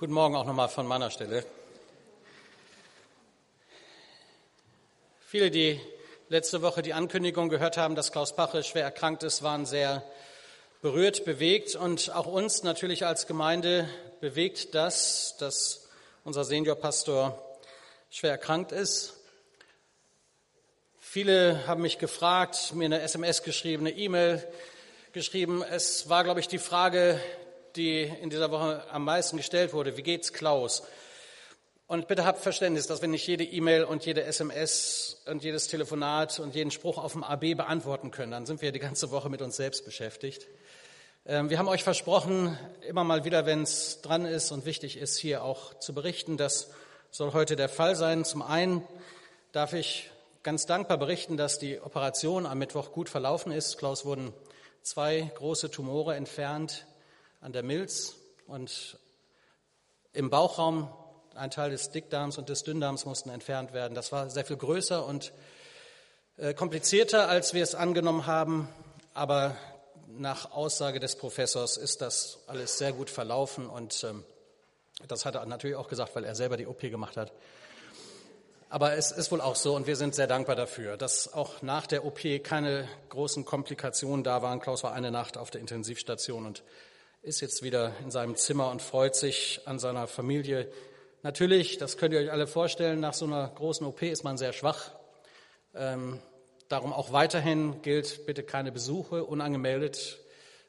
Guten Morgen auch nochmal von meiner Stelle. Viele, die letzte Woche die Ankündigung gehört haben, dass Klaus Pache schwer erkrankt ist, waren sehr berührt, bewegt und auch uns natürlich als Gemeinde bewegt das, dass unser Seniorpastor schwer erkrankt ist. Viele haben mich gefragt, mir eine SMS geschrieben, eine E-Mail geschrieben. Es war, glaube ich, die Frage, die in dieser Woche am meisten gestellt wurde. Wie geht's Klaus? Und bitte habt Verständnis, dass wir nicht jede E-Mail und jede SMS und jedes Telefonat und jeden Spruch auf dem AB beantworten können. Dann sind wir die ganze Woche mit uns selbst beschäftigt. Ähm, wir haben euch versprochen, immer mal wieder, wenn es dran ist und wichtig ist, hier auch zu berichten. Das soll heute der Fall sein. Zum einen darf ich ganz dankbar berichten, dass die Operation am Mittwoch gut verlaufen ist. Klaus wurden zwei große Tumore entfernt an der Milz und im Bauchraum ein Teil des Dickdarms und des Dünndarms mussten entfernt werden. Das war sehr viel größer und äh, komplizierter, als wir es angenommen haben. Aber nach Aussage des Professors ist das alles sehr gut verlaufen und ähm, das hat er natürlich auch gesagt, weil er selber die OP gemacht hat. Aber es ist wohl auch so und wir sind sehr dankbar dafür, dass auch nach der OP keine großen Komplikationen da waren. Klaus war eine Nacht auf der Intensivstation und ist jetzt wieder in seinem Zimmer und freut sich an seiner Familie. Natürlich, das könnt ihr euch alle vorstellen, nach so einer großen OP ist man sehr schwach. Ähm, darum auch weiterhin gilt, bitte keine Besuche, unangemeldet.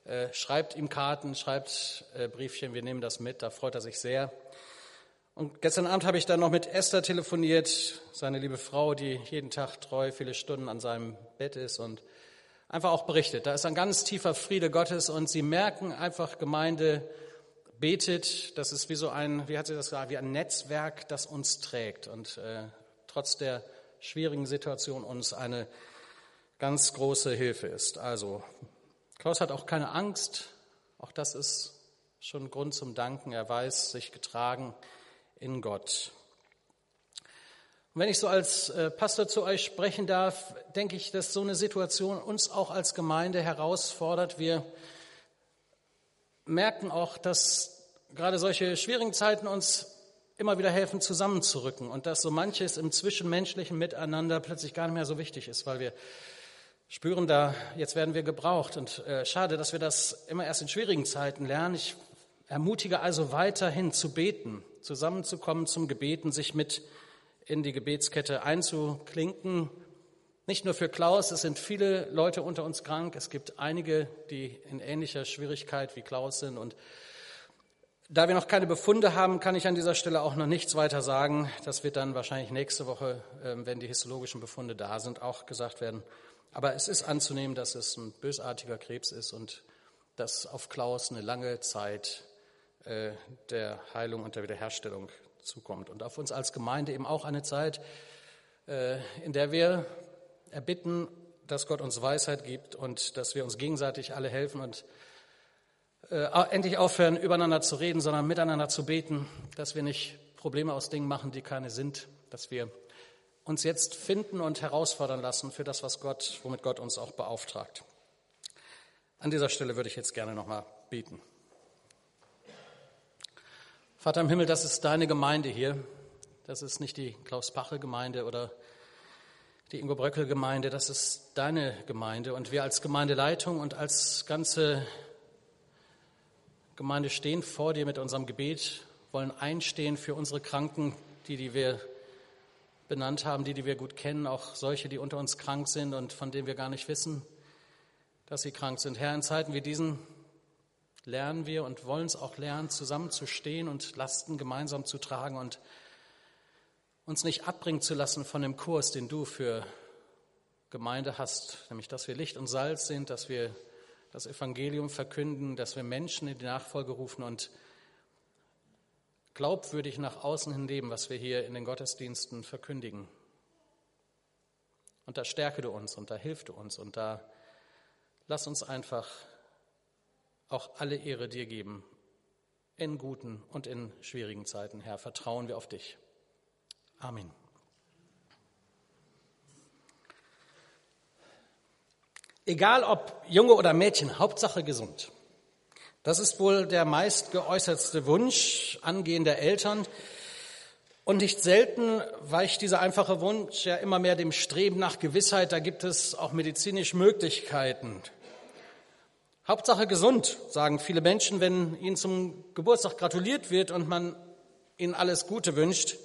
Äh, schreibt ihm Karten, schreibt äh, Briefchen, wir nehmen das mit, da freut er sich sehr. Und gestern Abend habe ich dann noch mit Esther telefoniert, seine liebe Frau, die jeden Tag treu viele Stunden an seinem Bett ist und einfach auch berichtet. Da ist ein ganz tiefer Friede Gottes und sie merken einfach, Gemeinde betet, das ist wie so ein, wie hat sie das gesagt, wie ein Netzwerk, das uns trägt und äh, trotz der schwierigen Situation uns eine ganz große Hilfe ist. Also, Klaus hat auch keine Angst, auch das ist schon Grund zum Danken. Er weiß sich getragen in Gott. Und wenn ich so als äh, Pastor zu euch sprechen darf, denke ich, dass so eine Situation uns auch als Gemeinde herausfordert. Wir merken auch, dass gerade solche schwierigen Zeiten uns immer wieder helfen, zusammenzurücken und dass so manches im zwischenmenschlichen Miteinander plötzlich gar nicht mehr so wichtig ist, weil wir spüren da, jetzt werden wir gebraucht. Und äh, schade, dass wir das immer erst in schwierigen Zeiten lernen. Ich ermutige also weiterhin zu beten, zusammenzukommen zum Gebeten, sich mit in die Gebetskette einzuklinken. Nicht nur für Klaus, es sind viele Leute unter uns krank. Es gibt einige, die in ähnlicher Schwierigkeit wie Klaus sind. Und da wir noch keine Befunde haben, kann ich an dieser Stelle auch noch nichts weiter sagen. Das wird dann wahrscheinlich nächste Woche, ähm, wenn die histologischen Befunde da sind, auch gesagt werden. Aber es ist anzunehmen, dass es ein bösartiger Krebs ist und dass auf Klaus eine lange Zeit äh, der Heilung und der Wiederherstellung zukommt. Und auf uns als Gemeinde eben auch eine Zeit, äh, in der wir erbitten, dass Gott uns Weisheit gibt und dass wir uns gegenseitig alle helfen und äh, endlich aufhören, übereinander zu reden, sondern miteinander zu beten, dass wir nicht Probleme aus Dingen machen, die keine sind, dass wir uns jetzt finden und herausfordern lassen für das, was Gott, womit Gott uns auch beauftragt. An dieser Stelle würde ich jetzt gerne nochmal beten. Vater im Himmel, das ist deine Gemeinde hier. Das ist nicht die Klaus-Pache-Gemeinde oder die Ingo-Bröckel-Gemeinde. Das ist deine Gemeinde. Und wir als Gemeindeleitung und als ganze Gemeinde stehen vor dir mit unserem Gebet, wollen einstehen für unsere Kranken, die, die wir benannt haben, die, die wir gut kennen, auch solche, die unter uns krank sind und von denen wir gar nicht wissen, dass sie krank sind. Herr, in Zeiten wie diesen lernen wir und wollen es auch lernen, zusammenzustehen und Lasten gemeinsam zu tragen und uns nicht abbringen zu lassen von dem Kurs, den du für Gemeinde hast, nämlich dass wir Licht und Salz sind, dass wir das Evangelium verkünden, dass wir Menschen in die Nachfolge rufen und glaubwürdig nach außen hin leben, was wir hier in den Gottesdiensten verkündigen. Und da stärke du uns und da hilf du uns und da lass uns einfach auch alle Ehre dir geben. In guten und in schwierigen Zeiten, Herr, vertrauen wir auf dich. Amen. Egal ob Junge oder Mädchen, Hauptsache gesund. Das ist wohl der meist geäußertste Wunsch angehender Eltern. Und nicht selten weicht dieser einfache Wunsch ja immer mehr dem Streben nach Gewissheit. Da gibt es auch medizinisch Möglichkeiten. Hauptsache gesund, sagen viele Menschen, wenn ihnen zum Geburtstag gratuliert wird und man ihnen alles Gute wünscht.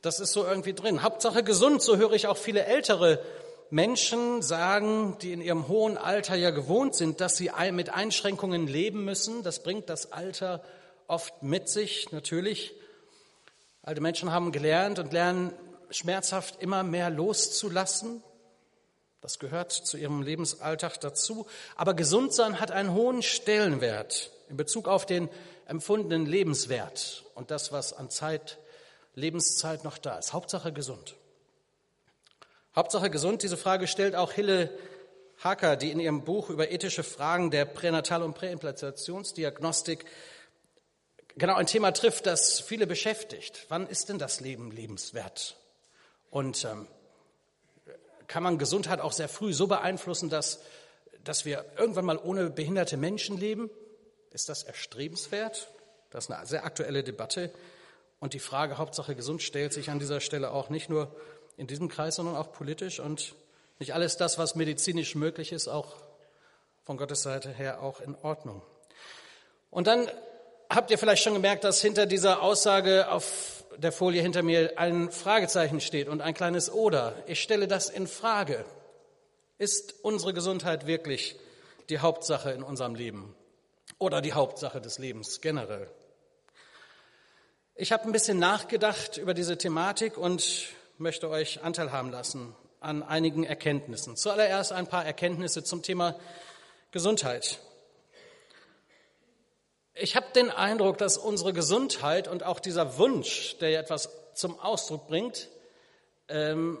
Das ist so irgendwie drin. Hauptsache gesund, so höre ich auch viele ältere Menschen sagen, die in ihrem hohen Alter ja gewohnt sind, dass sie mit Einschränkungen leben müssen. Das bringt das Alter oft mit sich, natürlich. Alte Menschen haben gelernt und lernen schmerzhaft immer mehr loszulassen. Das gehört zu ihrem Lebensalltag dazu. Aber Gesundsein hat einen hohen Stellenwert in Bezug auf den empfundenen Lebenswert und das, was an Zeit, Lebenszeit noch da ist. Hauptsache gesund. Hauptsache gesund, diese Frage stellt auch Hille Hacker, die in ihrem Buch über ethische Fragen der Pränatal- und Präimplantationsdiagnostik genau ein Thema trifft, das viele beschäftigt. Wann ist denn das Leben lebenswert? Und ähm, kann man Gesundheit auch sehr früh so beeinflussen, dass, dass wir irgendwann mal ohne behinderte Menschen leben? Ist das erstrebenswert? Das ist eine sehr aktuelle Debatte. Und die Frage Hauptsache gesund stellt sich an dieser Stelle auch nicht nur in diesem Kreis, sondern auch politisch und nicht alles das, was medizinisch möglich ist, auch von Gottes Seite her auch in Ordnung. Und dann habt ihr vielleicht schon gemerkt, dass hinter dieser Aussage auf der Folie hinter mir ein Fragezeichen steht und ein kleines Oder. Ich stelle das in Frage. Ist unsere Gesundheit wirklich die Hauptsache in unserem Leben oder die Hauptsache des Lebens generell? Ich habe ein bisschen nachgedacht über diese Thematik und möchte euch Anteil haben lassen an einigen Erkenntnissen. Zuallererst ein paar Erkenntnisse zum Thema Gesundheit. Ich habe den Eindruck, dass unsere Gesundheit und auch dieser Wunsch, der etwas zum Ausdruck bringt, ähm,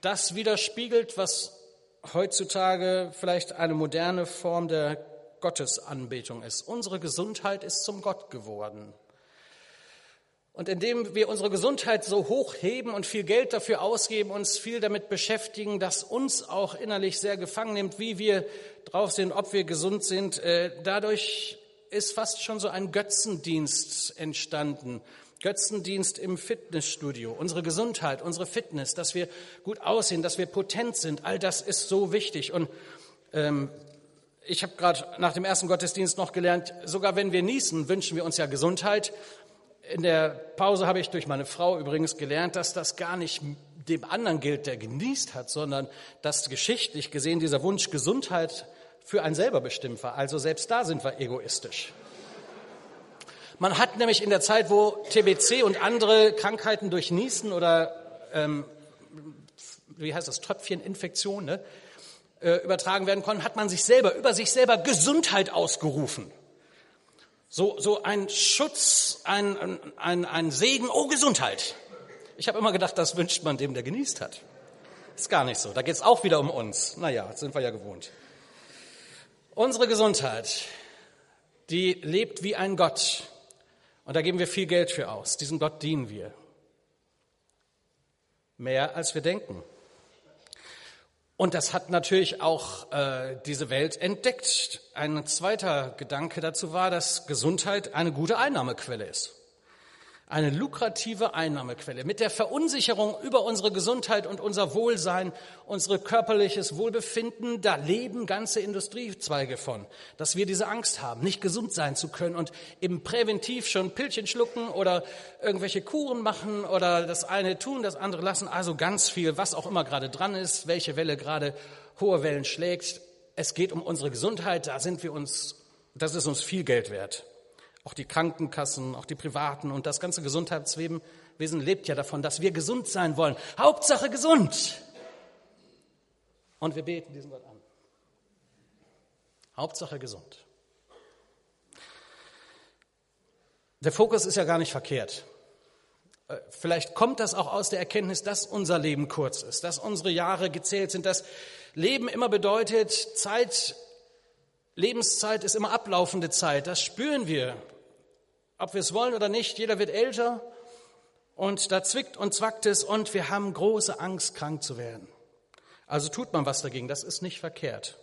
das widerspiegelt, was heutzutage vielleicht eine moderne Form der Gottesanbetung ist. Unsere Gesundheit ist zum Gott geworden. Und indem wir unsere Gesundheit so hoch heben und viel Geld dafür ausgeben, uns viel damit beschäftigen, dass uns auch innerlich sehr gefangen nimmt, wie wir drauf sind, ob wir gesund sind, äh, dadurch ist fast schon so ein Götzendienst entstanden. Götzendienst im Fitnessstudio, unsere Gesundheit, unsere Fitness, dass wir gut aussehen, dass wir potent sind, all das ist so wichtig. Und ähm, ich habe gerade nach dem ersten Gottesdienst noch gelernt, sogar wenn wir niesen, wünschen wir uns ja Gesundheit. In der Pause habe ich durch meine Frau übrigens gelernt, dass das gar nicht dem anderen gilt, der genießt hat, sondern dass geschichtlich gesehen dieser Wunsch Gesundheit für einen selber bestimmt. Also selbst da sind wir egoistisch. Man hat nämlich in der Zeit, wo TBC und andere Krankheiten durch Niesen oder ähm, wie heißt das Tröpfcheninfektion ne, äh, übertragen werden konnten, hat man sich selber über sich selber Gesundheit ausgerufen. So, so ein Schutz, ein, ein, ein Segen, oh Gesundheit. Ich habe immer gedacht, das wünscht man dem, der genießt hat. Ist gar nicht so. Da geht es auch wieder um uns. Naja, sind wir ja gewohnt. Unsere Gesundheit, die lebt wie ein Gott. Und da geben wir viel Geld für aus. Diesem Gott dienen wir. Mehr als wir denken. Und das hat natürlich auch äh, diese Welt entdeckt. Ein zweiter Gedanke dazu war, dass Gesundheit eine gute Einnahmequelle ist eine lukrative Einnahmequelle. Mit der Verunsicherung über unsere Gesundheit und unser Wohlsein, unser körperliches Wohlbefinden, da leben ganze Industriezweige von, dass wir diese Angst haben, nicht gesund sein zu können und eben präventiv schon Pillchen schlucken oder irgendwelche Kuren machen oder das eine tun, das andere lassen. Also ganz viel, was auch immer gerade dran ist, welche Welle gerade hohe Wellen schlägt. Es geht um unsere Gesundheit, da sind wir uns, das ist uns viel Geld wert. Auch die Krankenkassen, auch die Privaten und das ganze Gesundheitswesen lebt ja davon, dass wir gesund sein wollen. Hauptsache gesund. Und wir beten diesen Gott an. Hauptsache gesund. Der Fokus ist ja gar nicht verkehrt. Äh, vielleicht kommt das auch aus der Erkenntnis, dass unser Leben kurz ist, dass unsere Jahre gezählt sind, dass Leben immer bedeutet, Zeit, Lebenszeit ist immer ablaufende Zeit. Das spüren wir ob wir es wollen oder nicht, jeder wird älter und da zwickt und zwackt es und wir haben große Angst, krank zu werden. Also tut man was dagegen, das ist nicht verkehrt.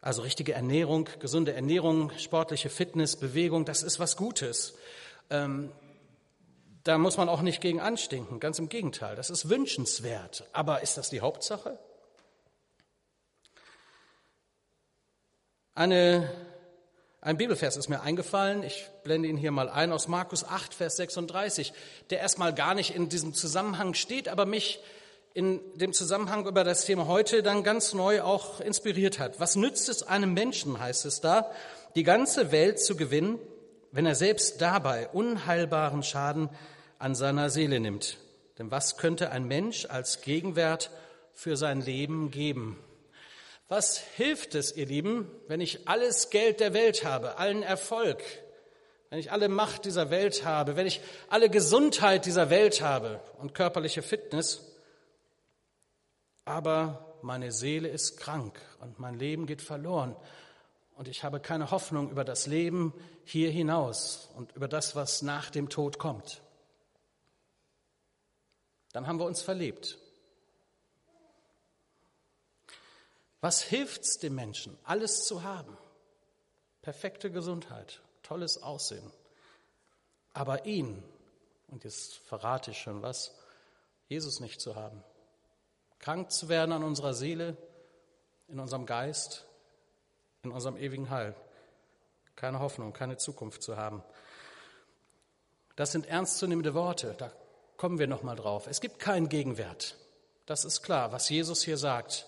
Also richtige Ernährung, gesunde Ernährung, sportliche Fitness, Bewegung, das ist was Gutes. Ähm, da muss man auch nicht gegen anstinken, ganz im Gegenteil, das ist wünschenswert. Aber ist das die Hauptsache? Eine, ein Bibelvers ist mir eingefallen, ich blende ihn hier mal ein, aus Markus 8, Vers 36, der erstmal gar nicht in diesem Zusammenhang steht, aber mich in dem Zusammenhang über das Thema heute dann ganz neu auch inspiriert hat. Was nützt es einem Menschen, heißt es da, die ganze Welt zu gewinnen, wenn er selbst dabei unheilbaren Schaden an seiner Seele nimmt? Denn was könnte ein Mensch als Gegenwert für sein Leben geben? Was hilft es, ihr Lieben, wenn ich alles Geld der Welt habe, allen Erfolg, wenn ich alle Macht dieser Welt habe, wenn ich alle Gesundheit dieser Welt habe und körperliche Fitness, aber meine Seele ist krank und mein Leben geht verloren und ich habe keine Hoffnung über das Leben hier hinaus und über das, was nach dem Tod kommt. Dann haben wir uns verlebt. Was hilft's dem Menschen, alles zu haben? Perfekte Gesundheit, tolles Aussehen. Aber ihn, und jetzt verrate ich schon was, Jesus nicht zu haben krank zu werden an unserer Seele, in unserem Geist, in unserem ewigen Heil. Keine Hoffnung, keine Zukunft zu haben. Das sind ernstzunehmende Worte, da kommen wir nochmal drauf. Es gibt keinen Gegenwert. Das ist klar, was Jesus hier sagt,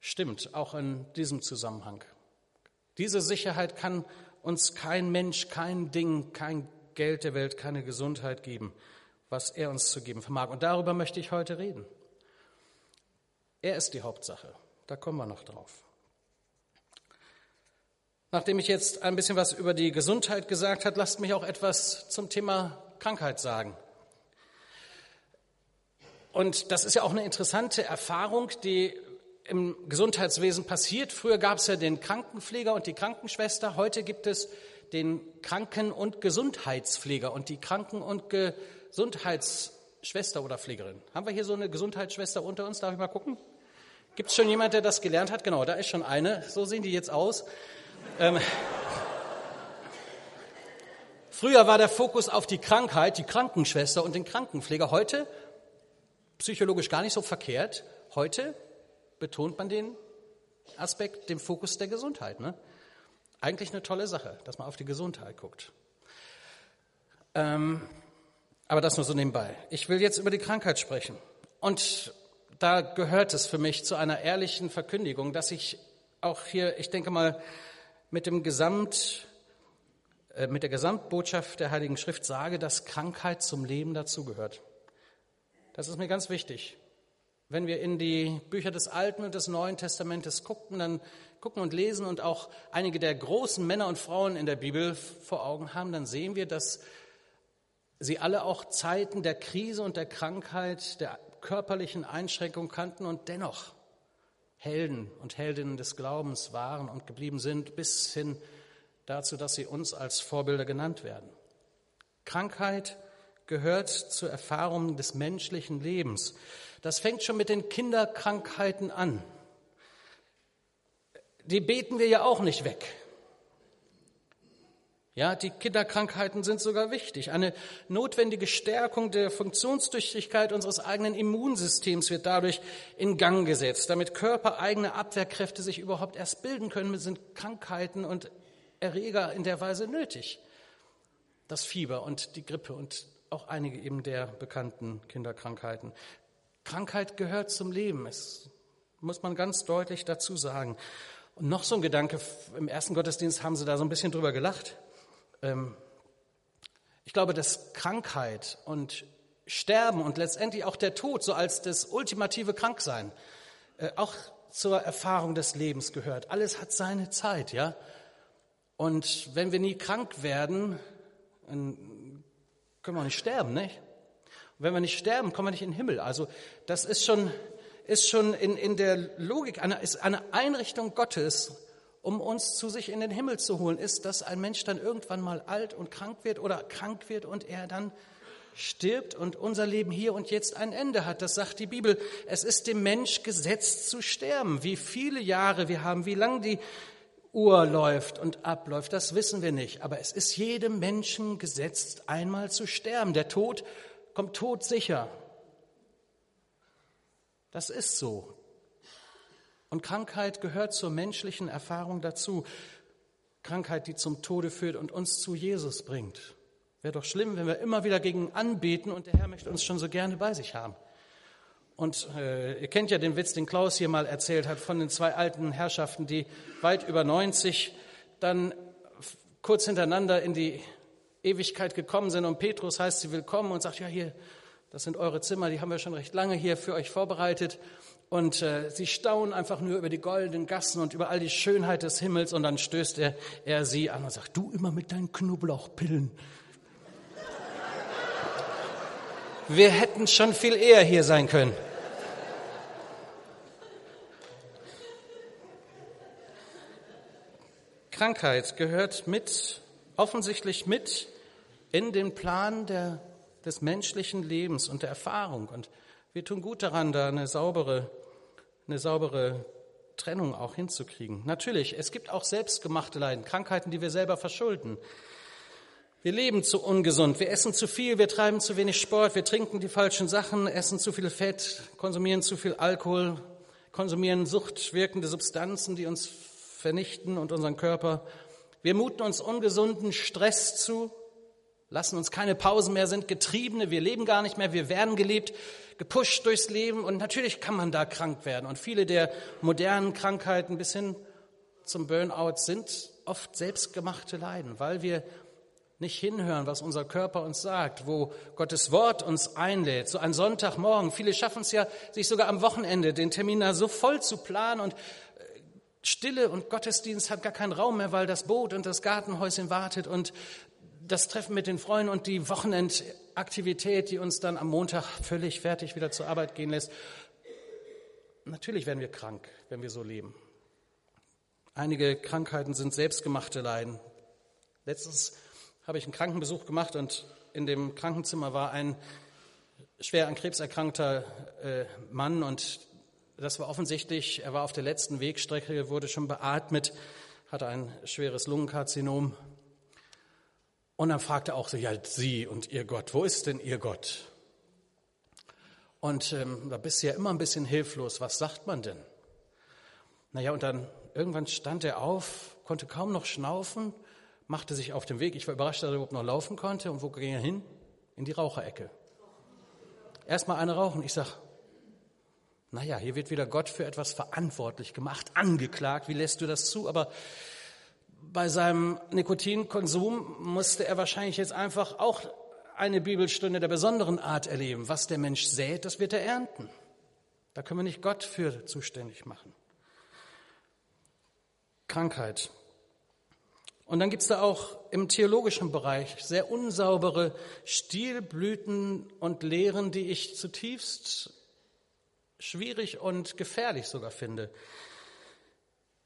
stimmt auch in diesem Zusammenhang. Diese Sicherheit kann uns kein Mensch, kein Ding, kein Geld der Welt, keine Gesundheit geben, was er uns zu geben vermag. Und darüber möchte ich heute reden. Er ist die Hauptsache. Da kommen wir noch drauf. Nachdem ich jetzt ein bisschen was über die Gesundheit gesagt habe, lasst mich auch etwas zum Thema Krankheit sagen. Und das ist ja auch eine interessante Erfahrung, die im Gesundheitswesen passiert. Früher gab es ja den Krankenpfleger und die Krankenschwester. Heute gibt es den Kranken- und Gesundheitspfleger und die Kranken- und Gesundheitsschwester. Schwester oder Pflegerin. Haben wir hier so eine Gesundheitsschwester unter uns? Darf ich mal gucken? Gibt es schon jemand, der das gelernt hat? Genau, da ist schon eine. So sehen die jetzt aus. Ähm, früher war der Fokus auf die Krankheit, die Krankenschwester und den Krankenpfleger. Heute, psychologisch gar nicht so verkehrt, heute betont man den Aspekt, den Fokus der Gesundheit. Ne? Eigentlich eine tolle Sache, dass man auf die Gesundheit guckt. Ähm, aber das nur so nebenbei. Ich will jetzt über die Krankheit sprechen. Und da gehört es für mich zu einer ehrlichen Verkündigung, dass ich auch hier, ich denke mal, mit dem Gesamt, äh, mit der Gesamtbotschaft der Heiligen Schrift sage, dass Krankheit zum Leben dazugehört. Das ist mir ganz wichtig. Wenn wir in die Bücher des Alten und des Neuen Testamentes gucken, dann gucken und lesen und auch einige der großen Männer und Frauen in der Bibel vor Augen haben, dann sehen wir, dass sie alle auch Zeiten der Krise und der Krankheit, der körperlichen Einschränkung kannten und dennoch Helden und Heldinnen des Glaubens waren und geblieben sind, bis hin dazu, dass sie uns als Vorbilder genannt werden. Krankheit gehört zur Erfahrung des menschlichen Lebens. Das fängt schon mit den Kinderkrankheiten an. Die beten wir ja auch nicht weg. Ja, die Kinderkrankheiten sind sogar wichtig. Eine notwendige Stärkung der Funktionstüchtigkeit unseres eigenen Immunsystems wird dadurch in Gang gesetzt. Damit körpereigene Abwehrkräfte sich überhaupt erst bilden können, sind Krankheiten und Erreger in der Weise nötig. Das Fieber und die Grippe und auch einige eben der bekannten Kinderkrankheiten. Krankheit gehört zum Leben. Das muss man ganz deutlich dazu sagen. Und noch so ein Gedanke, im ersten Gottesdienst haben sie da so ein bisschen drüber gelacht. Ähm, ich glaube, dass Krankheit und Sterben und letztendlich auch der Tod so als das ultimative Kranksein äh, auch zur Erfahrung des Lebens gehört. Alles hat seine Zeit, ja. Und wenn wir nie krank werden, dann können wir nicht sterben, nicht? Und wenn wir nicht sterben, kommen wir nicht in den Himmel. Also das ist schon, ist schon in, in der Logik, eine, ist eine Einrichtung Gottes, um uns zu sich in den Himmel zu holen, ist, dass ein Mensch dann irgendwann mal alt und krank wird oder krank wird und er dann stirbt und unser Leben hier und jetzt ein Ende hat. Das sagt die Bibel. Es ist dem Mensch gesetzt zu sterben. Wie viele Jahre wir haben, wie lang die Uhr läuft und abläuft, das wissen wir nicht. Aber es ist jedem Menschen gesetzt, einmal zu sterben. Der Tod kommt todsicher. Das ist so. Und Krankheit gehört zur menschlichen Erfahrung dazu. Krankheit, die zum Tode führt und uns zu Jesus bringt. Wäre doch schlimm, wenn wir immer wieder gegen anbeten und der Herr möchte uns schon so gerne bei sich haben. Und äh, ihr kennt ja den Witz, den Klaus hier mal erzählt hat, von den zwei alten Herrschaften, die weit über 90 dann kurz hintereinander in die Ewigkeit gekommen sind. Und Petrus heißt sie willkommen und sagt, ja hier, das sind eure Zimmer, die haben wir schon recht lange hier für euch vorbereitet. Und äh, sie staunen einfach nur über die goldenen Gassen und über all die Schönheit des Himmels. Und dann stößt er, er sie an und sagt, du immer mit deinen Knoblauchpillen. Wir hätten schon viel eher hier sein können. Krankheit gehört mit, offensichtlich mit in den Plan der, des menschlichen Lebens und der Erfahrung. Und wir tun gut daran, da eine saubere, eine saubere Trennung auch hinzukriegen. Natürlich, es gibt auch selbstgemachte Leiden, Krankheiten, die wir selber verschulden. Wir leben zu ungesund, wir essen zu viel, wir treiben zu wenig Sport, wir trinken die falschen Sachen, essen zu viel Fett, konsumieren zu viel Alkohol, konsumieren suchtwirkende Substanzen, die uns vernichten und unseren Körper. Wir muten uns ungesunden Stress zu, lassen uns keine Pausen mehr, sind Getriebene, wir leben gar nicht mehr, wir werden gelebt, gepusht durchs Leben und natürlich kann man da krank werden. Und viele der modernen Krankheiten bis hin zum Burnout sind oft selbstgemachte Leiden, weil wir nicht hinhören, was unser Körper uns sagt, wo Gottes Wort uns einlädt, so ein Sonntagmorgen. Viele schaffen es ja, sich sogar am Wochenende den Termin da so voll zu planen und Stille und Gottesdienst hat gar keinen Raum mehr, weil das Boot und das Gartenhäuschen wartet und das Treffen mit den Freunden und die Wochenendaktivität, die uns dann am Montag völlig fertig wieder zur Arbeit gehen lässt. Natürlich werden wir krank, wenn wir so leben. Einige Krankheiten sind selbstgemachte Leiden. Letztens habe ich einen Krankenbesuch gemacht und in dem Krankenzimmer war ein schwer an Krebs erkrankter äh, Mann und das war offensichtlich, er war auf der letzten Wegstrecke, wurde schon beatmet, hatte ein schweres Lungenkarzinom. Und dann fragte auch so, ja, Sie und Ihr Gott, wo ist denn Ihr Gott? Und ähm, da bist du ja immer ein bisschen hilflos, was sagt man denn? Naja, und dann irgendwann stand er auf, konnte kaum noch schnaufen machte sich auf den Weg. Ich war überrascht, dass er überhaupt noch laufen konnte. Und wo ging er hin? In die Raucherecke. Erstmal eine rauchen. Ich sag, naja, hier wird wieder Gott für etwas verantwortlich gemacht, angeklagt. Wie lässt du das zu? Aber bei seinem Nikotinkonsum musste er wahrscheinlich jetzt einfach auch eine Bibelstunde der besonderen Art erleben. Was der Mensch sät, das wird er ernten. Da können wir nicht Gott für zuständig machen. Krankheit. Und dann gibt es da auch im theologischen Bereich sehr unsaubere Stilblüten und Lehren, die ich zutiefst schwierig und gefährlich sogar finde.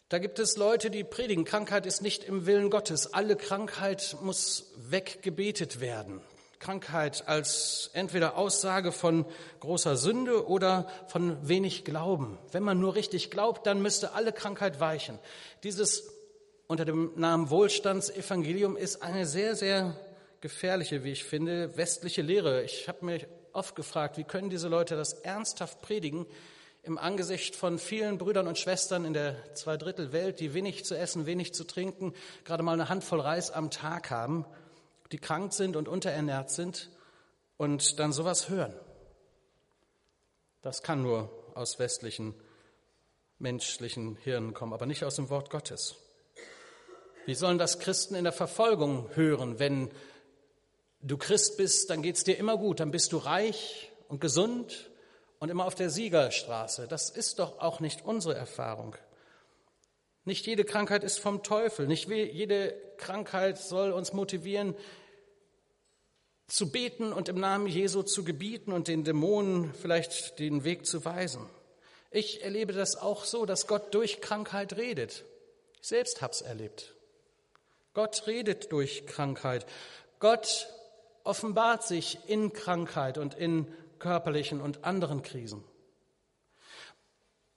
Da gibt es Leute, die predigen, Krankheit ist nicht im Willen Gottes. Alle Krankheit muss weggebetet werden. Krankheit als entweder Aussage von großer Sünde oder von wenig Glauben. Wenn man nur richtig glaubt, dann müsste alle Krankheit weichen. Dieses unter dem Namen Wohlstandsevangelium ist eine sehr, sehr gefährliche, wie ich finde, westliche Lehre. Ich habe mich oft gefragt, wie können diese Leute das ernsthaft predigen im Angesicht von vielen Brüdern und Schwestern in der Zweidrittelwelt, die wenig zu essen, wenig zu trinken, gerade mal eine Handvoll Reis am Tag haben, die krank sind und unterernährt sind und dann sowas hören. Das kann nur aus westlichen menschlichen Hirnen kommen, aber nicht aus dem Wort Gottes. Wie sollen das Christen in der Verfolgung hören? Wenn du Christ bist, dann geht es dir immer gut, dann bist du reich und gesund und immer auf der Siegerstraße. Das ist doch auch nicht unsere Erfahrung. Nicht jede Krankheit ist vom Teufel. Nicht jede Krankheit soll uns motivieren, zu beten und im Namen Jesu zu gebieten und den Dämonen vielleicht den Weg zu weisen. Ich erlebe das auch so, dass Gott durch Krankheit redet. Ich selbst habe es erlebt. Gott redet durch Krankheit. Gott offenbart sich in Krankheit und in körperlichen und anderen Krisen.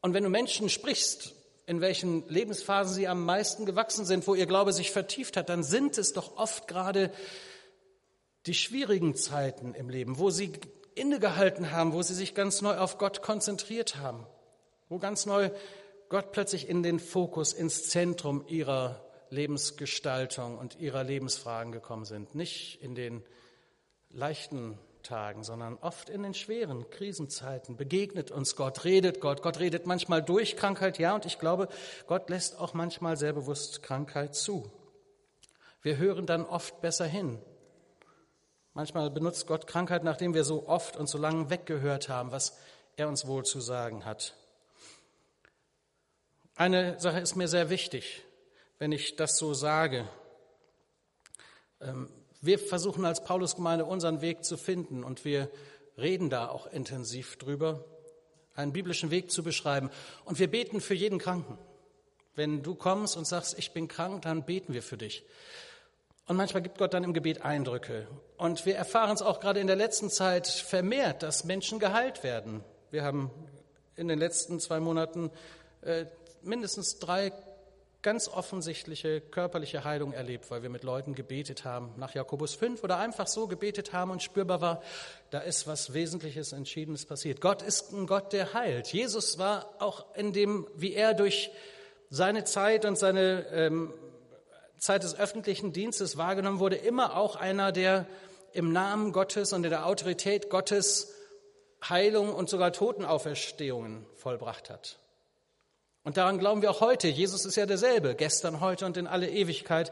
Und wenn du Menschen sprichst, in welchen Lebensphasen sie am meisten gewachsen sind, wo ihr Glaube sich vertieft hat, dann sind es doch oft gerade die schwierigen Zeiten im Leben, wo sie innegehalten haben, wo sie sich ganz neu auf Gott konzentriert haben, wo ganz neu Gott plötzlich in den Fokus, ins Zentrum ihrer Lebensgestaltung und ihrer Lebensfragen gekommen sind. Nicht in den leichten Tagen, sondern oft in den schweren Krisenzeiten begegnet uns Gott, redet Gott. Gott redet manchmal durch Krankheit, ja, und ich glaube, Gott lässt auch manchmal sehr bewusst Krankheit zu. Wir hören dann oft besser hin. Manchmal benutzt Gott Krankheit, nachdem wir so oft und so lange weggehört haben, was er uns wohl zu sagen hat. Eine Sache ist mir sehr wichtig, wenn ich das so sage. Wir versuchen als Paulusgemeinde unseren Weg zu finden und wir reden da auch intensiv drüber, einen biblischen Weg zu beschreiben. Und wir beten für jeden Kranken. Wenn du kommst und sagst, ich bin krank, dann beten wir für dich. Und manchmal gibt Gott dann im Gebet Eindrücke. Und wir erfahren es auch gerade in der letzten Zeit vermehrt, dass Menschen geheilt werden. Wir haben in den letzten zwei Monaten äh, mindestens drei ganz offensichtliche körperliche Heilung erlebt, weil wir mit Leuten gebetet haben nach Jakobus 5 oder einfach so gebetet haben und spürbar war, da ist was Wesentliches, Entschiedenes passiert. Gott ist ein Gott, der heilt. Jesus war auch in dem, wie er durch seine Zeit und seine ähm, Zeit des öffentlichen Dienstes wahrgenommen wurde, immer auch einer, der im Namen Gottes und in der Autorität Gottes Heilung und sogar Totenauferstehungen vollbracht hat. Und daran glauben wir auch heute. Jesus ist ja derselbe, gestern, heute und in alle Ewigkeit.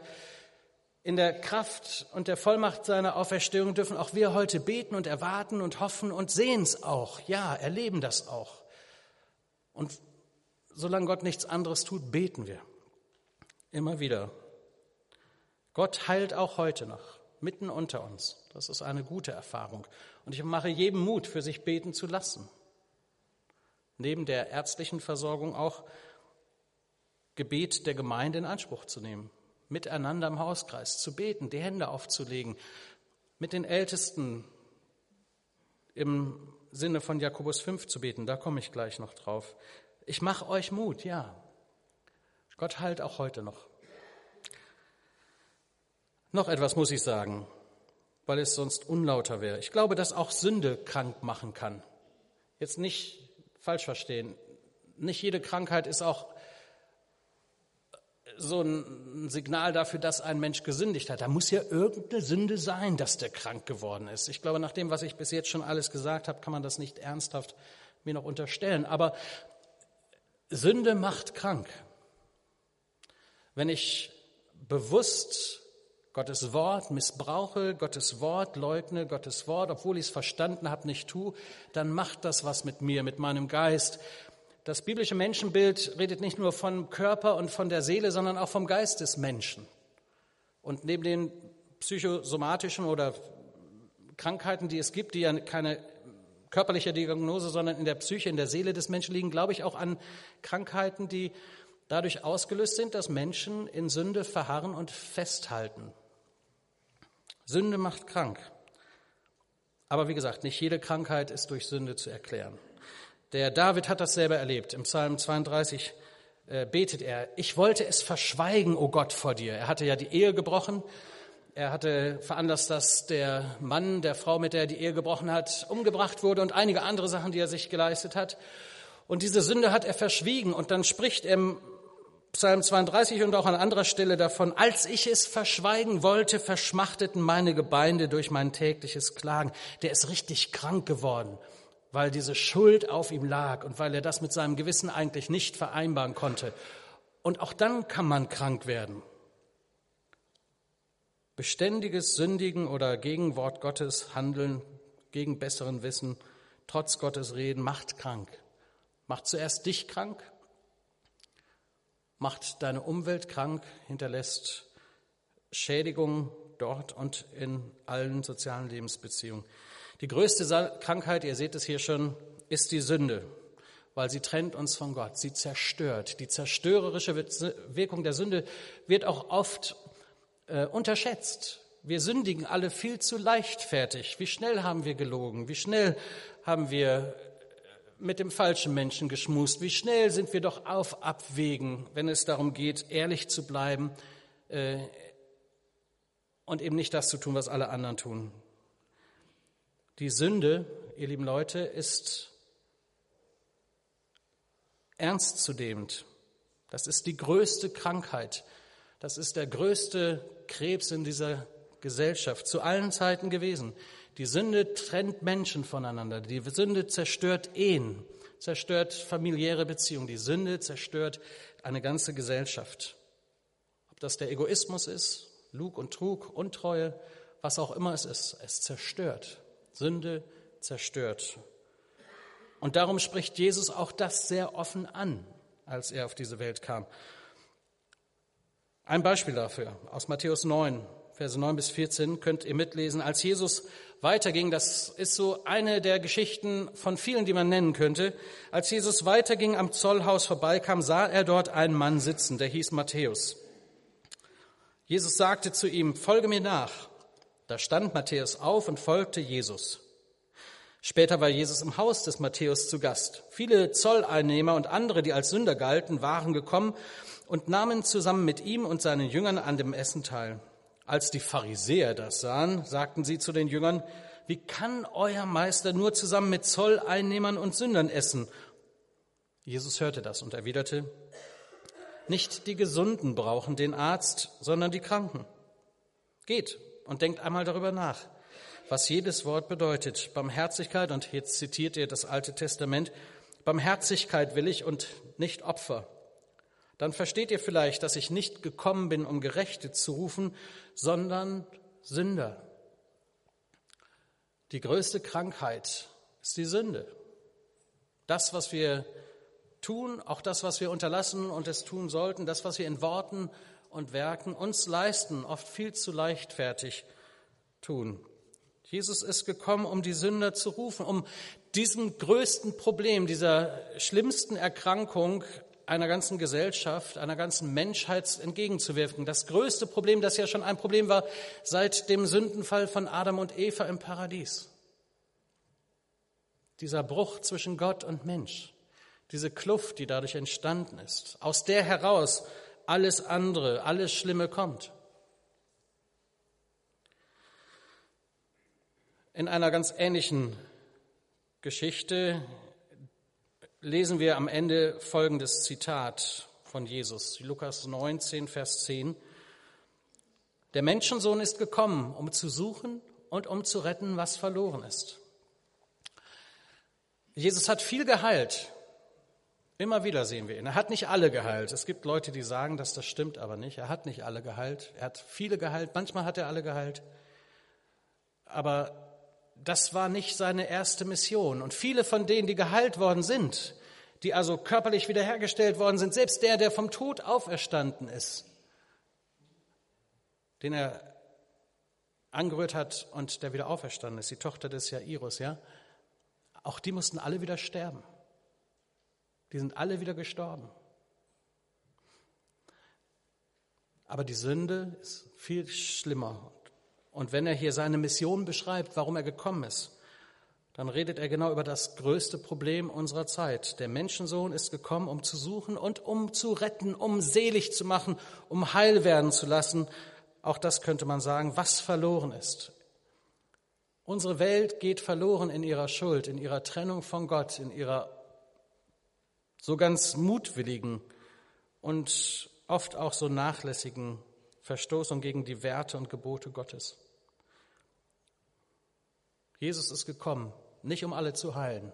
In der Kraft und der Vollmacht seiner Auferstehung dürfen auch wir heute beten und erwarten und hoffen und sehen es auch. Ja, erleben das auch. Und solange Gott nichts anderes tut, beten wir. Immer wieder. Gott heilt auch heute noch, mitten unter uns. Das ist eine gute Erfahrung. Und ich mache jedem Mut, für sich beten zu lassen neben der ärztlichen Versorgung auch Gebet der Gemeinde in Anspruch zu nehmen, miteinander im Hauskreis zu beten, die Hände aufzulegen, mit den Ältesten im Sinne von Jakobus 5 zu beten, da komme ich gleich noch drauf. Ich mache euch Mut, ja. Gott heilt auch heute noch. Noch etwas muss ich sagen, weil es sonst unlauter wäre. Ich glaube, dass auch Sünde krank machen kann. Jetzt nicht falsch verstehen. Nicht jede Krankheit ist auch so ein Signal dafür, dass ein Mensch gesündigt hat. Da muss ja irgendeine Sünde sein, dass der krank geworden ist. Ich glaube, nach dem, was ich bis jetzt schon alles gesagt habe, kann man das nicht ernsthaft mir noch unterstellen. Aber Sünde macht krank. Wenn ich bewusst Gottes Wort missbrauche, Gottes Wort leugne, Gottes Wort, obwohl ich es verstanden habe, nicht tue, dann macht das was mit mir, mit meinem Geist. Das biblische Menschenbild redet nicht nur vom Körper und von der Seele, sondern auch vom Geist des Menschen. Und neben den psychosomatischen oder Krankheiten, die es gibt, die ja keine körperliche Diagnose, sondern in der Psyche, in der Seele des Menschen liegen, glaube ich auch an Krankheiten, die dadurch ausgelöst sind, dass Menschen in Sünde verharren und festhalten. Sünde macht krank. Aber wie gesagt, nicht jede Krankheit ist durch Sünde zu erklären. Der David hat das selber erlebt. Im Psalm 32 äh, betet er, ich wollte es verschweigen, o oh Gott, vor dir. Er hatte ja die Ehe gebrochen. Er hatte veranlasst, dass der Mann der Frau, mit der er die Ehe gebrochen hat, umgebracht wurde und einige andere Sachen, die er sich geleistet hat. Und diese Sünde hat er verschwiegen. Und dann spricht er Psalm 32 und auch an anderer Stelle davon, als ich es verschweigen wollte, verschmachteten meine Gebeine durch mein tägliches Klagen. Der ist richtig krank geworden, weil diese Schuld auf ihm lag und weil er das mit seinem Gewissen eigentlich nicht vereinbaren konnte. Und auch dann kann man krank werden. Beständiges Sündigen oder gegen Wort Gottes handeln, gegen besseren Wissen, trotz Gottes Reden, macht krank. Macht zuerst dich krank macht deine Umwelt krank, hinterlässt Schädigungen dort und in allen sozialen Lebensbeziehungen. Die größte Krankheit, ihr seht es hier schon, ist die Sünde, weil sie trennt uns von Gott, sie zerstört. Die zerstörerische Wirkung der Sünde wird auch oft äh, unterschätzt. Wir sündigen alle viel zu leichtfertig. Wie schnell haben wir gelogen? Wie schnell haben wir mit dem falschen Menschen geschmust? Wie schnell sind wir doch auf Abwägen, wenn es darum geht, ehrlich zu bleiben äh, und eben nicht das zu tun, was alle anderen tun? Die Sünde, ihr lieben Leute, ist ernstzunehmend. Das ist die größte Krankheit. Das ist der größte Krebs in dieser Gesellschaft zu allen Zeiten gewesen. Die Sünde trennt Menschen voneinander. Die Sünde zerstört Ehen, zerstört familiäre Beziehungen. Die Sünde zerstört eine ganze Gesellschaft. Ob das der Egoismus ist, Lug und Trug, Untreue, was auch immer es ist, es zerstört. Sünde zerstört. Und darum spricht Jesus auch das sehr offen an, als er auf diese Welt kam. Ein Beispiel dafür aus Matthäus 9, Verse 9 bis 14 könnt ihr mitlesen. Als Jesus weiterging, das ist so eine der Geschichten von vielen, die man nennen könnte. Als Jesus weiterging, am Zollhaus vorbeikam, sah er dort einen Mann sitzen, der hieß Matthäus. Jesus sagte zu ihm, folge mir nach. Da stand Matthäus auf und folgte Jesus. Später war Jesus im Haus des Matthäus zu Gast. Viele Zolleinnehmer und andere, die als Sünder galten, waren gekommen und nahmen zusammen mit ihm und seinen Jüngern an dem Essen teil. Als die Pharisäer das sahen, sagten sie zu den Jüngern, wie kann euer Meister nur zusammen mit Zolleinnehmern und Sündern essen? Jesus hörte das und erwiderte, nicht die Gesunden brauchen den Arzt, sondern die Kranken. Geht und denkt einmal darüber nach, was jedes Wort bedeutet. Barmherzigkeit, und jetzt zitiert ihr das Alte Testament, Barmherzigkeit will ich und nicht Opfer dann versteht ihr vielleicht, dass ich nicht gekommen bin, um Gerechte zu rufen, sondern Sünder. Die größte Krankheit ist die Sünde. Das, was wir tun, auch das, was wir unterlassen und es tun sollten, das, was wir in Worten und Werken uns leisten, oft viel zu leichtfertig tun. Jesus ist gekommen, um die Sünder zu rufen, um diesem größten Problem, dieser schlimmsten Erkrankung einer ganzen Gesellschaft, einer ganzen Menschheit entgegenzuwirken. Das größte Problem, das ja schon ein Problem war seit dem Sündenfall von Adam und Eva im Paradies. Dieser Bruch zwischen Gott und Mensch, diese Kluft, die dadurch entstanden ist, aus der heraus alles andere, alles Schlimme kommt. In einer ganz ähnlichen Geschichte lesen wir am Ende folgendes Zitat von Jesus, Lukas 19, Vers 10. Der Menschensohn ist gekommen, um zu suchen und um zu retten, was verloren ist. Jesus hat viel geheilt. Immer wieder sehen wir ihn. Er hat nicht alle geheilt. Es gibt Leute, die sagen, dass das stimmt, aber nicht. Er hat nicht alle geheilt. Er hat viele geheilt. Manchmal hat er alle geheilt. Aber das war nicht seine erste Mission. Und viele von denen, die geheilt worden sind, die also körperlich wiederhergestellt worden sind, selbst der, der vom Tod auferstanden ist, den er angerührt hat und der wieder auferstanden ist, die Tochter des Jairus, ja, auch die mussten alle wieder sterben. Die sind alle wieder gestorben. Aber die Sünde ist viel schlimmer und wenn er hier seine Mission beschreibt, warum er gekommen ist, dann redet er genau über das größte Problem unserer Zeit. Der Menschensohn ist gekommen, um zu suchen und um zu retten, um selig zu machen, um heil werden zu lassen. Auch das könnte man sagen, was verloren ist. Unsere Welt geht verloren in ihrer Schuld, in ihrer Trennung von Gott, in ihrer so ganz mutwilligen und oft auch so nachlässigen Verstoßung gegen die Werte und Gebote Gottes. Jesus ist gekommen, nicht um alle zu heilen,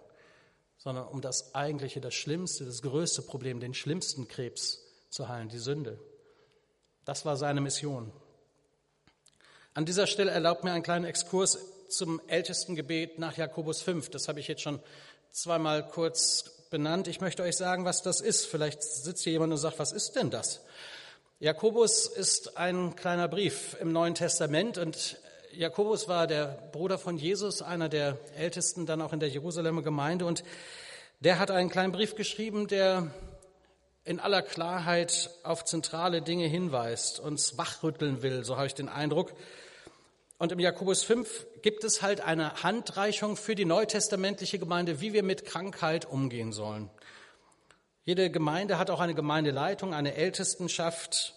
sondern um das eigentliche, das Schlimmste, das größte Problem, den schlimmsten Krebs zu heilen, die Sünde. Das war seine Mission. An dieser Stelle erlaubt mir einen kleinen Exkurs zum ältesten Gebet nach Jakobus 5. Das habe ich jetzt schon zweimal kurz benannt. Ich möchte euch sagen, was das ist. Vielleicht sitzt hier jemand und sagt, was ist denn das? Jakobus ist ein kleiner Brief im Neuen Testament und Jakobus war der Bruder von Jesus, einer der Ältesten dann auch in der Jerusalemer Gemeinde. Und der hat einen kleinen Brief geschrieben, der in aller Klarheit auf zentrale Dinge hinweist, uns wachrütteln will, so habe ich den Eindruck. Und im Jakobus 5 gibt es halt eine Handreichung für die neutestamentliche Gemeinde, wie wir mit Krankheit umgehen sollen. Jede Gemeinde hat auch eine Gemeindeleitung, eine Ältestenschaft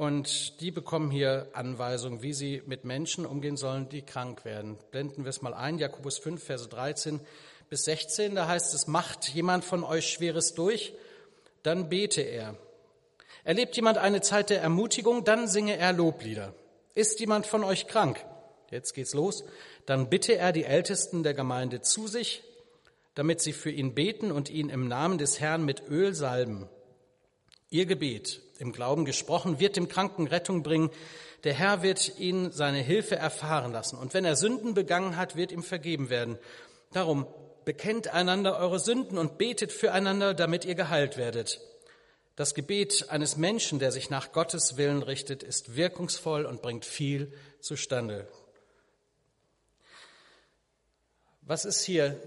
und die bekommen hier Anweisungen, wie sie mit Menschen umgehen sollen, die krank werden. Blenden wir es mal ein, Jakobus 5, Verse 13 bis 16, da heißt es, macht jemand von euch Schweres durch, dann bete er. Erlebt jemand eine Zeit der Ermutigung, dann singe er Loblieder. Ist jemand von euch krank? Jetzt geht's los. Dann bitte er die Ältesten der Gemeinde zu sich, damit sie für ihn beten und ihn im Namen des Herrn mit Öl salben. Ihr Gebet, im Glauben gesprochen, wird dem Kranken Rettung bringen. Der Herr wird ihn seine Hilfe erfahren lassen. Und wenn er Sünden begangen hat, wird ihm vergeben werden. Darum bekennt einander eure Sünden und betet füreinander, damit ihr geheilt werdet. Das Gebet eines Menschen, der sich nach Gottes Willen richtet, ist wirkungsvoll und bringt viel zustande. Was ist hier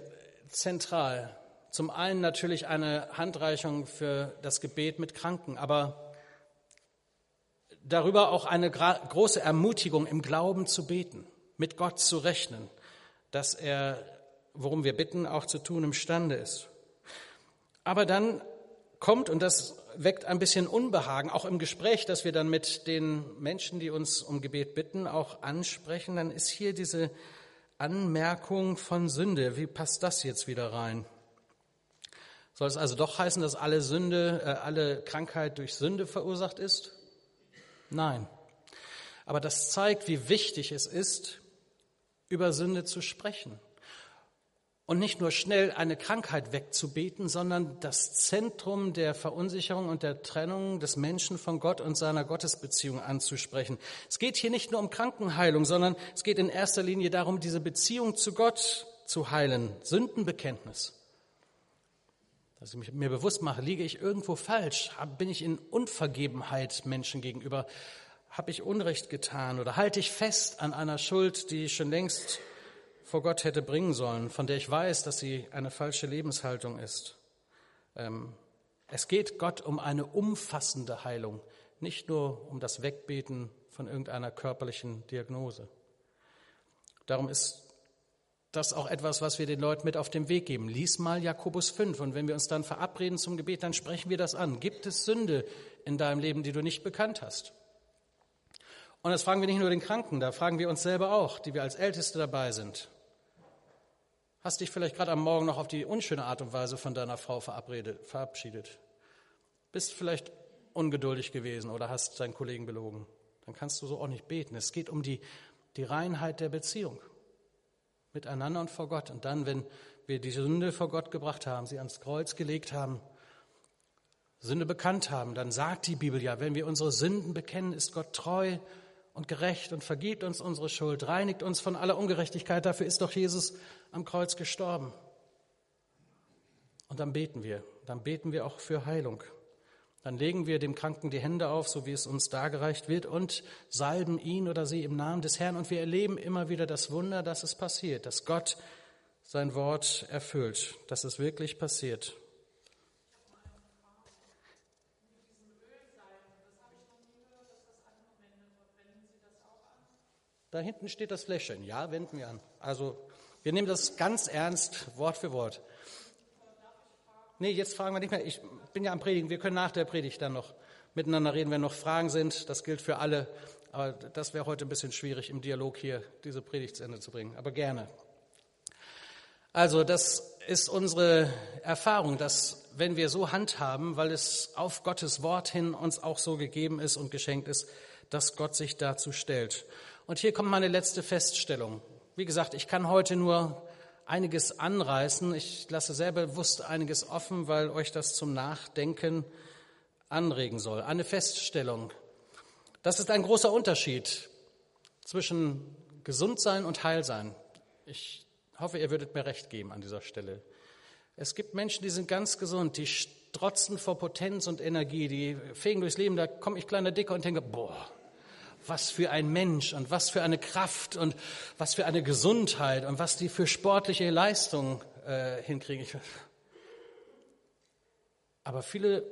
zentral. Zum einen natürlich eine Handreichung für das Gebet mit Kranken, aber darüber auch eine große Ermutigung im Glauben zu beten, mit Gott zu rechnen, dass er, worum wir bitten, auch zu tun imstande ist. Aber dann kommt, und das weckt ein bisschen Unbehagen, auch im Gespräch, das wir dann mit den Menschen, die uns um Gebet bitten, auch ansprechen, dann ist hier diese Anmerkung von Sünde. Wie passt das jetzt wieder rein? Soll es also doch heißen, dass alle Sünde, äh, alle Krankheit durch Sünde verursacht ist? Nein. Aber das zeigt, wie wichtig es ist, über Sünde zu sprechen und nicht nur schnell eine Krankheit wegzubeten, sondern das Zentrum der Verunsicherung und der Trennung des Menschen von Gott und seiner Gottesbeziehung anzusprechen. Es geht hier nicht nur um Krankenheilung, sondern es geht in erster Linie darum, diese Beziehung zu Gott zu heilen, Sündenbekenntnis. Dass ich mir bewusst mache, liege ich irgendwo falsch, bin ich in Unvergebenheit Menschen gegenüber, habe ich Unrecht getan oder halte ich fest an einer Schuld, die schon längst vor Gott hätte bringen sollen, von der ich weiß, dass sie eine falsche Lebenshaltung ist. Ähm, es geht Gott um eine umfassende Heilung, nicht nur um das Wegbeten von irgendeiner körperlichen Diagnose. Darum ist das auch etwas, was wir den Leuten mit auf den Weg geben. Lies mal Jakobus 5 und wenn wir uns dann verabreden zum Gebet, dann sprechen wir das an. Gibt es Sünde in deinem Leben, die du nicht bekannt hast? Und das fragen wir nicht nur den Kranken, da fragen wir uns selber auch, die wir als Älteste dabei sind. Hast dich vielleicht gerade am Morgen noch auf die unschöne Art und Weise von deiner Frau verabschiedet. Bist vielleicht ungeduldig gewesen oder hast deinen Kollegen belogen. Dann kannst du so auch nicht beten. Es geht um die, die Reinheit der Beziehung miteinander und vor Gott. Und dann, wenn wir die Sünde vor Gott gebracht haben, sie ans Kreuz gelegt haben, Sünde bekannt haben, dann sagt die Bibel ja, wenn wir unsere Sünden bekennen, ist Gott treu und gerecht und vergibt uns unsere Schuld, reinigt uns von aller Ungerechtigkeit. Dafür ist doch Jesus am Kreuz gestorben. Und dann beten wir. Dann beten wir auch für Heilung. Dann legen wir dem Kranken die Hände auf, so wie es uns dargereicht wird, und salben ihn oder sie im Namen des Herrn. Und wir erleben immer wieder das Wunder, dass es passiert, dass Gott sein Wort erfüllt, dass es wirklich passiert. Da hinten steht das Fläschchen. Ja, wenden wir an. Also wir nehmen das ganz ernst, Wort für Wort. Nee, jetzt fragen wir nicht mehr. Ich bin ja am Predigen. Wir können nach der Predigt dann noch miteinander reden, wenn noch Fragen sind. Das gilt für alle. Aber das wäre heute ein bisschen schwierig, im Dialog hier diese Predigt zu Ende zu bringen. Aber gerne. Also das ist unsere Erfahrung, dass wenn wir so handhaben, weil es auf Gottes Wort hin uns auch so gegeben ist und geschenkt ist, dass Gott sich dazu stellt. Und hier kommt meine letzte Feststellung. Wie gesagt, ich kann heute nur einiges anreißen. Ich lasse sehr bewusst einiges offen, weil euch das zum Nachdenken anregen soll. Eine Feststellung. Das ist ein großer Unterschied zwischen Gesundsein und Heilsein. Ich hoffe, ihr würdet mir recht geben an dieser Stelle. Es gibt Menschen, die sind ganz gesund, die strotzen vor Potenz und Energie, die fegen durchs Leben, da komme ich kleiner Dicker und denke, boah, was für ein Mensch und was für eine Kraft und was für eine Gesundheit und was die für sportliche Leistung äh, hinkriegen. Aber viele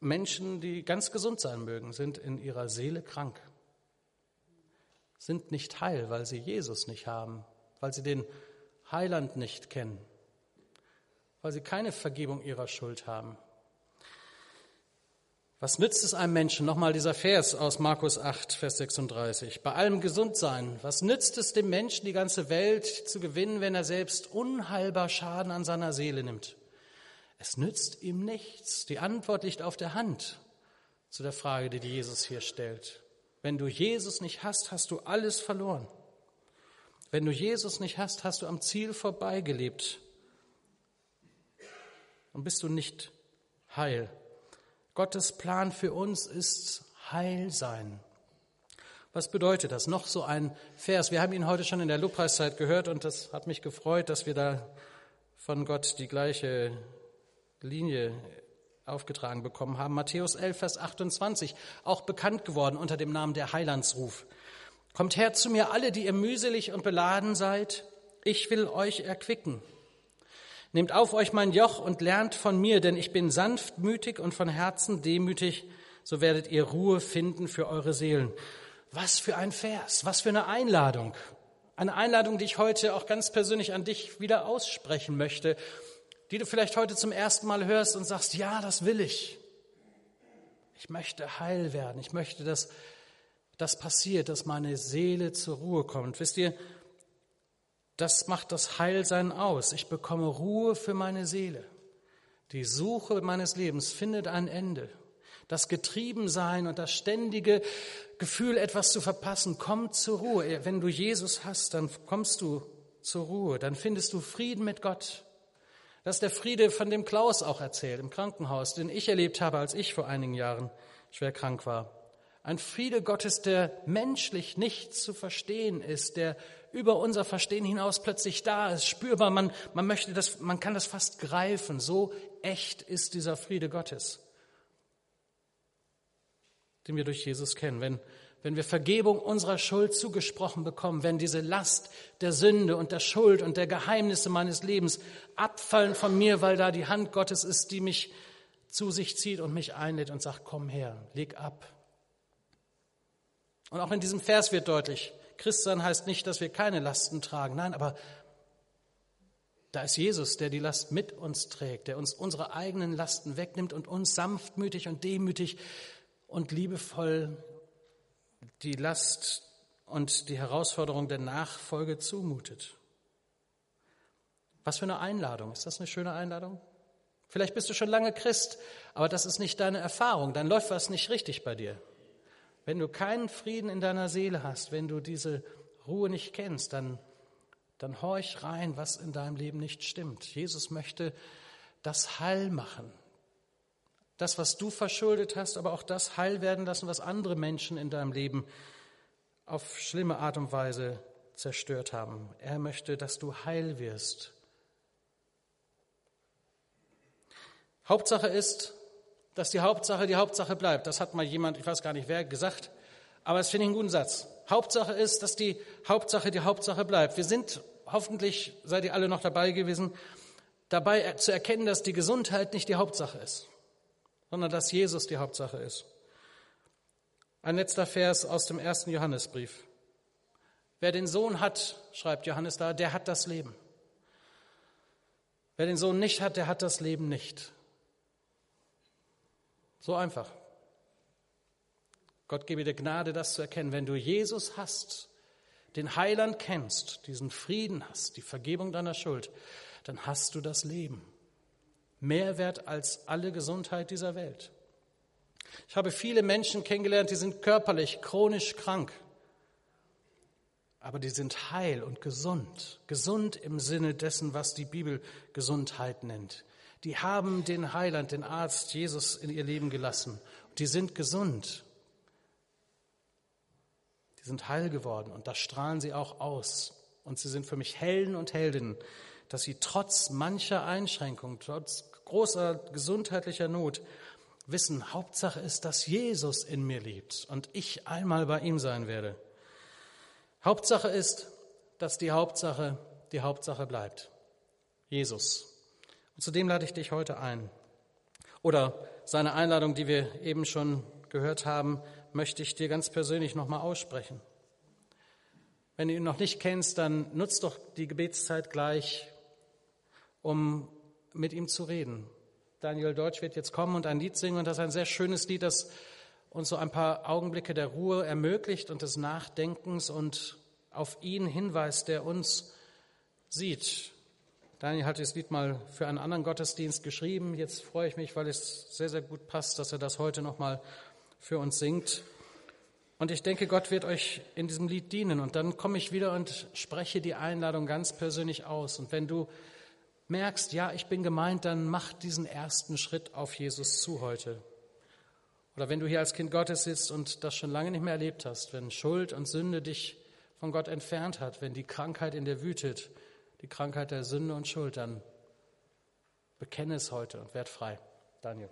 Menschen, die ganz gesund sein mögen, sind in ihrer Seele krank. sind nicht heil, weil sie Jesus nicht haben, weil sie den Heiland nicht kennen, weil sie keine Vergebung ihrer Schuld haben. Was nützt es einem Menschen? Nochmal dieser Vers aus Markus 8, Vers 36. Bei allem Gesundsein. Was nützt es dem Menschen, die ganze Welt zu gewinnen, wenn er selbst unheilbar Schaden an seiner Seele nimmt? Es nützt ihm nichts. Die Antwort liegt auf der Hand zu der Frage, die Jesus hier stellt. Wenn du Jesus nicht hast, hast du alles verloren. Wenn du Jesus nicht hast, hast du am Ziel vorbeigelebt und bist du nicht heil. Gottes Plan für uns ist Heil sein. Was bedeutet das? Noch so ein Vers. Wir haben ihn heute schon in der Lobpreiszeit gehört und das hat mich gefreut, dass wir da von Gott die gleiche Linie aufgetragen bekommen haben. Matthäus 11, Vers 28, auch bekannt geworden unter dem Namen der Heilandsruf. Kommt her zu mir alle, die ihr mühselig und beladen seid. Ich will euch erquicken. Nehmt auf euch mein Joch und lernt von mir, denn ich bin sanftmütig und von Herzen demütig, so werdet ihr Ruhe finden für eure Seelen. Was für ein Vers, was für eine Einladung. Eine Einladung, die ich heute auch ganz persönlich an dich wieder aussprechen möchte, die du vielleicht heute zum ersten Mal hörst und sagst, ja, das will ich. Ich möchte heil werden. Ich möchte, dass das passiert, dass meine Seele zur Ruhe kommt. Wisst ihr, das macht das Heilsein aus. Ich bekomme Ruhe für meine Seele. Die Suche meines Lebens findet ein Ende. Das Getriebensein und das ständige Gefühl, etwas zu verpassen, kommt zur Ruhe. Wenn du Jesus hast, dann kommst du zur Ruhe. Dann findest du Frieden mit Gott. Das ist der Friede, von dem Klaus auch erzählt im Krankenhaus, den ich erlebt habe, als ich vor einigen Jahren schwer krank war. Ein Friede Gottes, der menschlich nicht zu verstehen ist, der über unser Verstehen hinaus plötzlich da ist, spürbar. Man, man möchte das, man kann das fast greifen. So echt ist dieser Friede Gottes, den wir durch Jesus kennen. Wenn, wenn wir Vergebung unserer Schuld zugesprochen bekommen, wenn diese Last der Sünde und der Schuld und der Geheimnisse meines Lebens abfallen von mir, weil da die Hand Gottes ist, die mich zu sich zieht und mich einlädt und sagt, komm her, leg ab. Und auch in diesem Vers wird deutlich, Christsein heißt nicht, dass wir keine Lasten tragen. Nein, aber da ist Jesus, der die Last mit uns trägt, der uns unsere eigenen Lasten wegnimmt und uns sanftmütig und demütig und liebevoll die Last und die Herausforderung der Nachfolge zumutet. Was für eine Einladung. Ist das eine schöne Einladung? Vielleicht bist du schon lange Christ, aber das ist nicht deine Erfahrung. Dann läuft was nicht richtig bei dir. Wenn du keinen Frieden in deiner Seele hast, wenn du diese Ruhe nicht kennst, dann, dann horch rein, was in deinem Leben nicht stimmt. Jesus möchte das heil machen. Das, was du verschuldet hast, aber auch das heil werden lassen, was andere Menschen in deinem Leben auf schlimme Art und Weise zerstört haben. Er möchte, dass du heil wirst. Hauptsache ist, dass die Hauptsache die Hauptsache bleibt. Das hat mal jemand, ich weiß gar nicht wer, gesagt, aber das finde ich einen guten Satz. Hauptsache ist, dass die Hauptsache die Hauptsache bleibt. Wir sind hoffentlich, seid ihr alle noch dabei gewesen, dabei zu erkennen, dass die Gesundheit nicht die Hauptsache ist, sondern dass Jesus die Hauptsache ist. Ein letzter Vers aus dem ersten Johannesbrief. Wer den Sohn hat, schreibt Johannes da, der hat das Leben. Wer den Sohn nicht hat, der hat das Leben nicht. So einfach. Gott gebe dir Gnade, das zu erkennen. Wenn du Jesus hast, den Heiland kennst, diesen Frieden hast, die Vergebung deiner Schuld, dann hast du das Leben. Mehr wert als alle Gesundheit dieser Welt. Ich habe viele Menschen kennengelernt, die sind körperlich chronisch krank, aber die sind heil und gesund. Gesund im Sinne dessen, was die Bibel Gesundheit nennt. Die haben den Heiland, den Arzt Jesus in ihr Leben gelassen. Die sind gesund. Die sind heil geworden und das strahlen sie auch aus. Und sie sind für mich Helden und Heldinnen, dass sie trotz mancher Einschränkung, trotz großer gesundheitlicher Not wissen, Hauptsache ist, dass Jesus in mir lebt und ich einmal bei ihm sein werde. Hauptsache ist, dass die Hauptsache die Hauptsache bleibt. Jesus. Und zudem lade ich dich heute ein. Oder seine Einladung, die wir eben schon gehört haben, möchte ich dir ganz persönlich nochmal aussprechen. Wenn du ihn noch nicht kennst, dann nutzt doch die Gebetszeit gleich, um mit ihm zu reden. Daniel Deutsch wird jetzt kommen und ein Lied singen und das ist ein sehr schönes Lied, das uns so ein paar Augenblicke der Ruhe ermöglicht und des Nachdenkens und auf ihn hinweist, der uns sieht. Daniel hat das Lied mal für einen anderen Gottesdienst geschrieben. Jetzt freue ich mich, weil es sehr, sehr gut passt, dass er das heute nochmal für uns singt. Und ich denke, Gott wird euch in diesem Lied dienen. Und dann komme ich wieder und spreche die Einladung ganz persönlich aus. Und wenn du merkst, ja, ich bin gemeint, dann mach diesen ersten Schritt auf Jesus zu heute. Oder wenn du hier als Kind Gottes sitzt und das schon lange nicht mehr erlebt hast, wenn Schuld und Sünde dich von Gott entfernt hat, wenn die Krankheit in dir wütet, die Krankheit der Sünde und Schuld, dann bekenne es heute und werd frei. Daniel.